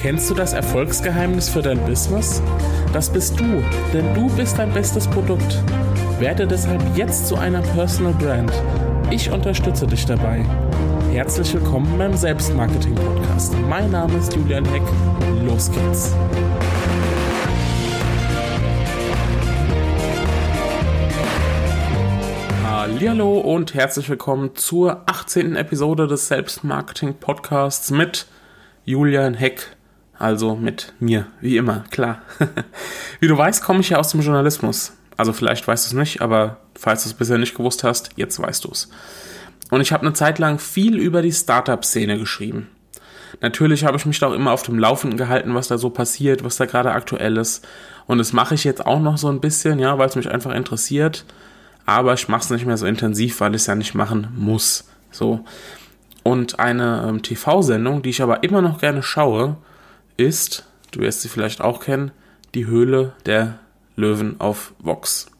Kennst du das Erfolgsgeheimnis für dein Business? Das bist du, denn du bist dein bestes Produkt. Werde deshalb jetzt zu einer Personal Brand. Ich unterstütze dich dabei. Herzlich willkommen beim Selbstmarketing Podcast. Mein Name ist Julian Heck. Los geht's. Hallo und herzlich willkommen zur 18. Episode des Selbstmarketing Podcasts mit Julian Heck also mit mir, wie immer, klar. wie du weißt, komme ich ja aus dem Journalismus. Also vielleicht weißt du es nicht, aber falls du es bisher nicht gewusst hast, jetzt weißt du es. Und ich habe eine Zeit lang viel über die Startup-Szene geschrieben. Natürlich habe ich mich da auch immer auf dem Laufenden gehalten, was da so passiert, was da gerade aktuell ist. Und das mache ich jetzt auch noch so ein bisschen, ja, weil es mich einfach interessiert. Aber ich mache es nicht mehr so intensiv, weil ich es ja nicht machen muss. So. Und eine ähm, TV-Sendung, die ich aber immer noch gerne schaue, ist, du wirst sie vielleicht auch kennen, die Höhle der Löwen auf Vox.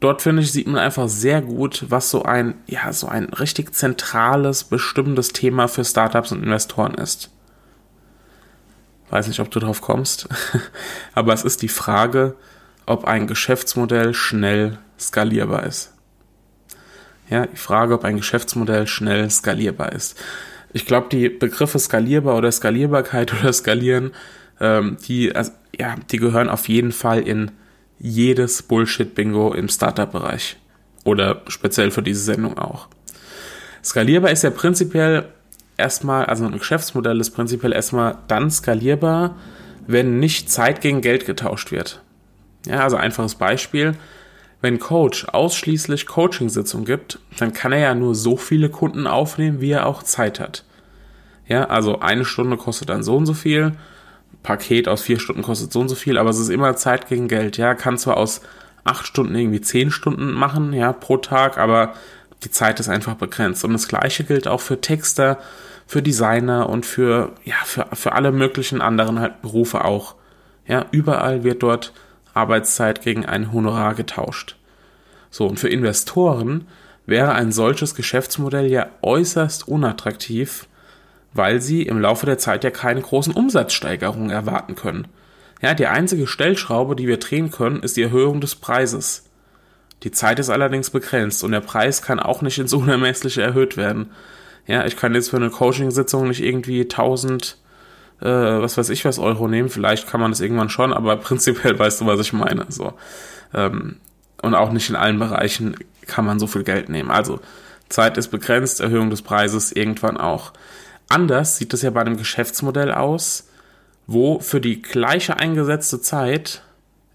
Dort finde ich, sieht man einfach sehr gut, was so ein, ja, so ein richtig zentrales, bestimmendes Thema für Startups und Investoren ist. Weiß nicht, ob du drauf kommst, aber es ist die Frage, ob ein Geschäftsmodell schnell skalierbar ist. Ja, die Frage, ob ein Geschäftsmodell schnell skalierbar ist ich glaube, die Begriffe skalierbar oder Skalierbarkeit oder skalieren, ähm, die, also, ja, die gehören auf jeden Fall in jedes Bullshit-Bingo im Startup-Bereich. Oder speziell für diese Sendung auch. Skalierbar ist ja prinzipiell erstmal, also ein Geschäftsmodell ist prinzipiell erstmal dann skalierbar, wenn nicht Zeit gegen Geld getauscht wird. Ja, also einfaches Beispiel. Wenn Coach ausschließlich Coaching-Sitzungen gibt, dann kann er ja nur so viele Kunden aufnehmen, wie er auch Zeit hat. Ja, also eine Stunde kostet dann so und so viel, Paket aus vier Stunden kostet so und so viel, aber es ist immer Zeit gegen Geld. Ja, kann zwar aus acht Stunden irgendwie zehn Stunden machen, ja, pro Tag, aber die Zeit ist einfach begrenzt. Und das Gleiche gilt auch für Texter, für Designer und für, ja, für, für alle möglichen anderen halt Berufe auch. Ja, überall wird dort Arbeitszeit gegen ein Honorar getauscht. So, und für Investoren wäre ein solches Geschäftsmodell ja äußerst unattraktiv, weil sie im Laufe der Zeit ja keine großen Umsatzsteigerungen erwarten können. Ja, die einzige Stellschraube, die wir drehen können, ist die Erhöhung des Preises. Die Zeit ist allerdings begrenzt und der Preis kann auch nicht ins Unermessliche erhöht werden. Ja, ich kann jetzt für eine Coaching-Sitzung nicht irgendwie 1000 äh, was weiß ich was Euro nehmen. Vielleicht kann man das irgendwann schon, aber prinzipiell weißt du, was ich meine. So. Ähm, und auch nicht in allen Bereichen kann man so viel Geld nehmen. Also Zeit ist begrenzt, Erhöhung des Preises irgendwann auch. Anders sieht es ja bei einem Geschäftsmodell aus, wo für die gleiche eingesetzte Zeit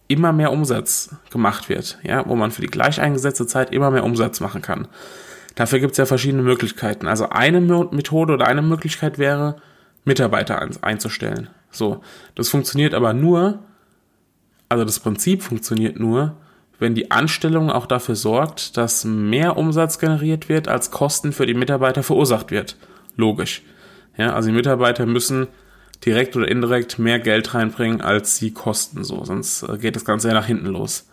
immer mehr Umsatz gemacht wird, ja, wo man für die gleich eingesetzte Zeit immer mehr Umsatz machen kann. Dafür gibt es ja verschiedene Möglichkeiten. Also eine Methode oder eine Möglichkeit wäre, Mitarbeiter einzustellen. So, das funktioniert aber nur, also das Prinzip funktioniert nur, wenn die Anstellung auch dafür sorgt, dass mehr Umsatz generiert wird, als Kosten für die Mitarbeiter verursacht wird. Logisch. Ja, also die Mitarbeiter müssen direkt oder indirekt mehr Geld reinbringen, als sie kosten, so, sonst äh, geht das Ganze ja nach hinten los.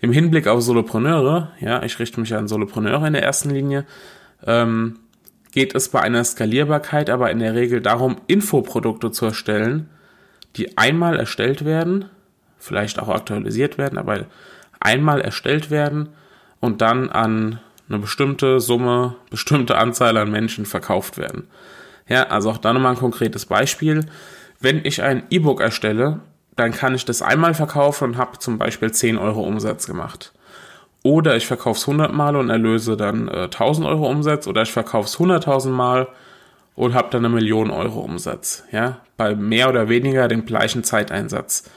Im Hinblick auf Solopreneure, ja, ich richte mich an Solopreneure in der ersten Linie, ähm, geht es bei einer Skalierbarkeit aber in der Regel darum, Infoprodukte zu erstellen, die einmal erstellt werden, vielleicht auch aktualisiert werden, aber einmal erstellt werden und dann an eine bestimmte Summe, bestimmte Anzahl an Menschen verkauft werden. Ja, also auch da nochmal ein konkretes Beispiel. Wenn ich ein E-Book erstelle, dann kann ich das einmal verkaufen und habe zum Beispiel 10 Euro Umsatz gemacht. Oder ich verkaufe es 100 Mal und erlöse dann äh, 1000 Euro Umsatz. Oder ich verkaufe es 100.000 Mal und habe dann eine Million Euro Umsatz. Ja, bei mehr oder weniger dem gleichen Zeiteinsatz.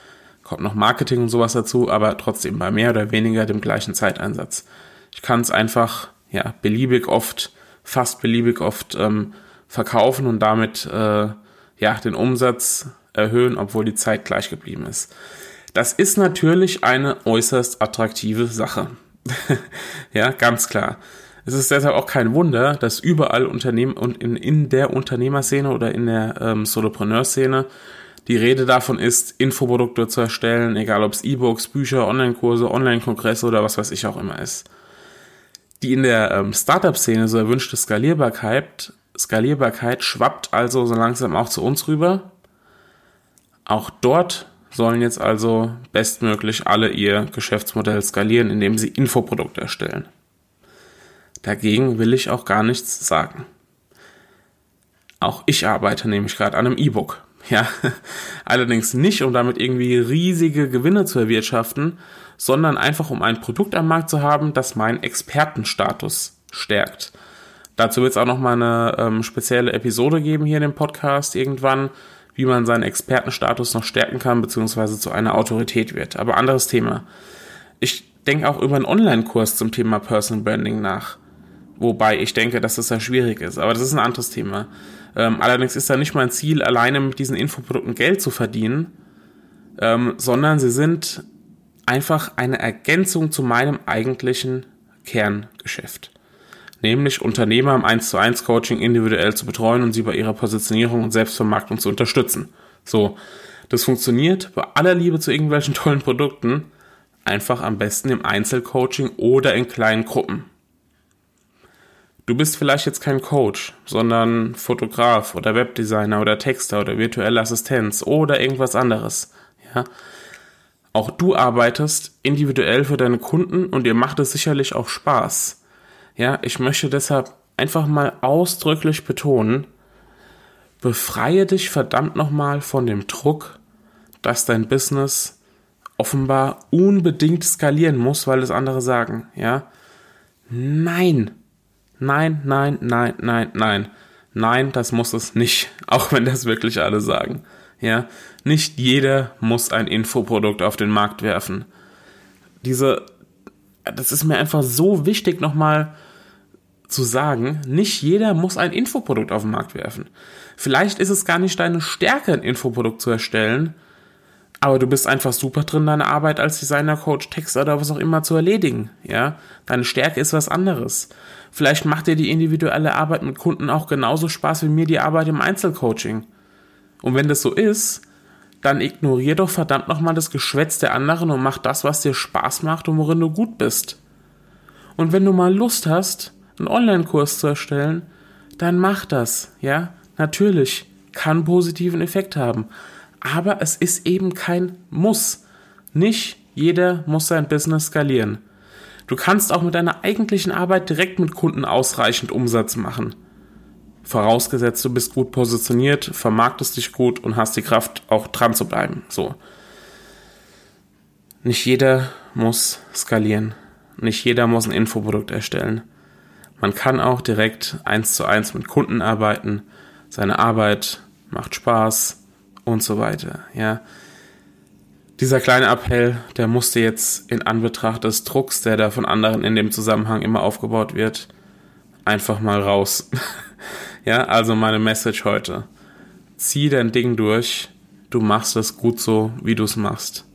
Kommt noch Marketing und sowas dazu, aber trotzdem bei mehr oder weniger dem gleichen Zeiteinsatz. Ich kann es einfach, ja, beliebig oft, fast beliebig oft ähm, verkaufen und damit, äh, ja, den Umsatz erhöhen, obwohl die Zeit gleich geblieben ist. Das ist natürlich eine äußerst attraktive Sache. ja, ganz klar. Es ist deshalb auch kein Wunder, dass überall Unternehmen und in, in der Unternehmerszene oder in der ähm, Solopreneur-Szene die Rede davon ist, Infoprodukte zu erstellen, egal ob es E-Books, Bücher, Online-Kurse, Online-Kongresse oder was weiß ich auch immer ist. Die in der ähm, Startup-Szene so erwünschte Skalierbarkeit, Skalierbarkeit schwappt also so langsam auch zu uns rüber. Auch dort sollen jetzt also bestmöglich alle ihr Geschäftsmodell skalieren, indem sie Infoprodukte erstellen. Dagegen will ich auch gar nichts sagen. Auch ich arbeite nämlich gerade an einem E-Book. Ja, allerdings nicht, um damit irgendwie riesige Gewinne zu erwirtschaften, sondern einfach um ein Produkt am Markt zu haben, das meinen Expertenstatus stärkt. Dazu wird es auch nochmal eine ähm, spezielle Episode geben hier in dem Podcast irgendwann, wie man seinen Expertenstatus noch stärken kann, beziehungsweise zu einer Autorität wird. Aber anderes Thema. Ich denke auch über einen Online-Kurs zum Thema Personal Branding nach. Wobei ich denke, dass das sehr schwierig ist. Aber das ist ein anderes Thema. Ähm, allerdings ist da nicht mein Ziel, alleine mit diesen Infoprodukten Geld zu verdienen, ähm, sondern sie sind einfach eine Ergänzung zu meinem eigentlichen Kerngeschäft. Nämlich Unternehmer im 1 zu 1 Coaching individuell zu betreuen und sie bei ihrer Positionierung und Selbstvermarktung zu unterstützen. So. Das funktioniert bei aller Liebe zu irgendwelchen tollen Produkten einfach am besten im Einzelcoaching oder in kleinen Gruppen. Du bist vielleicht jetzt kein Coach, sondern Fotograf oder Webdesigner oder Texter oder virtuelle Assistenz oder irgendwas anderes. Ja. Auch du arbeitest individuell für deine Kunden und dir macht es sicherlich auch Spaß. Ja, ich möchte deshalb einfach mal ausdrücklich betonen, befreie dich verdammt nochmal von dem Druck, dass dein Business offenbar unbedingt skalieren muss, weil es andere sagen, ja. Nein, Nein, nein, nein, nein, nein. Nein, das muss es nicht, auch wenn das wirklich alle sagen. Ja, nicht jeder muss ein Infoprodukt auf den Markt werfen. Diese, das ist mir einfach so wichtig nochmal zu sagen, nicht jeder muss ein Infoprodukt auf den Markt werfen. Vielleicht ist es gar nicht deine Stärke, ein Infoprodukt zu erstellen, aber du bist einfach super drin, deine Arbeit als Designer, Coach, Texter oder was auch immer zu erledigen. Ja, deine Stärke ist was anderes. Vielleicht macht dir die individuelle Arbeit mit Kunden auch genauso Spaß wie mir die Arbeit im Einzelcoaching. Und wenn das so ist, dann ignorier doch verdammt nochmal das Geschwätz der anderen und mach das, was dir Spaß macht und worin du gut bist. Und wenn du mal Lust hast, einen Online-Kurs zu erstellen, dann mach das, ja? Natürlich, kann positiven Effekt haben aber es ist eben kein Muss. Nicht jeder muss sein Business skalieren. Du kannst auch mit deiner eigentlichen Arbeit direkt mit Kunden ausreichend Umsatz machen. Vorausgesetzt, du bist gut positioniert, vermarktest dich gut und hast die Kraft, auch dran zu bleiben. So. Nicht jeder muss skalieren. Nicht jeder muss ein Infoprodukt erstellen. Man kann auch direkt eins zu eins mit Kunden arbeiten. Seine Arbeit macht Spaß, und so weiter, ja. Dieser kleine Appell, der musste jetzt in Anbetracht des Drucks, der da von anderen in dem Zusammenhang immer aufgebaut wird, einfach mal raus. ja, also meine Message heute. Zieh dein Ding durch. Du machst es gut so, wie du es machst.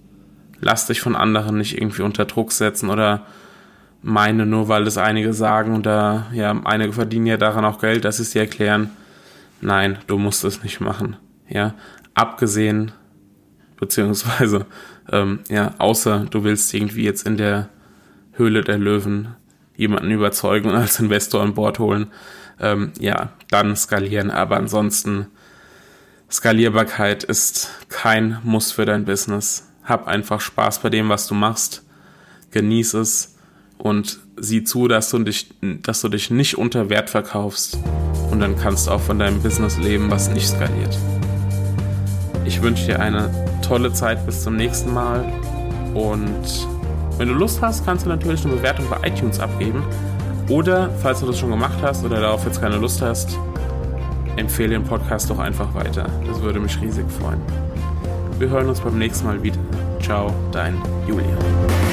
Lass dich von anderen nicht irgendwie unter Druck setzen oder meine nur, weil es einige sagen und da, ja, einige verdienen ja daran auch Geld, dass sie es dir erklären. Nein, du musst es nicht machen. Ja, abgesehen, beziehungsweise, ähm, ja, außer du willst irgendwie jetzt in der Höhle der Löwen jemanden überzeugen und als Investor an Bord holen, ähm, ja, dann skalieren. Aber ansonsten, Skalierbarkeit ist kein Muss für dein Business. Hab einfach Spaß bei dem, was du machst. Genieß es und sieh zu, dass du dich, dass du dich nicht unter Wert verkaufst. Und dann kannst du auch von deinem Business leben, was nicht skaliert. Ich wünsche dir eine tolle Zeit bis zum nächsten Mal. Und wenn du Lust hast, kannst du natürlich eine Bewertung bei iTunes abgeben. Oder, falls du das schon gemacht hast oder darauf jetzt keine Lust hast, empfehle den Podcast doch einfach weiter. Das würde mich riesig freuen. Wir hören uns beim nächsten Mal wieder. Ciao, dein Julian.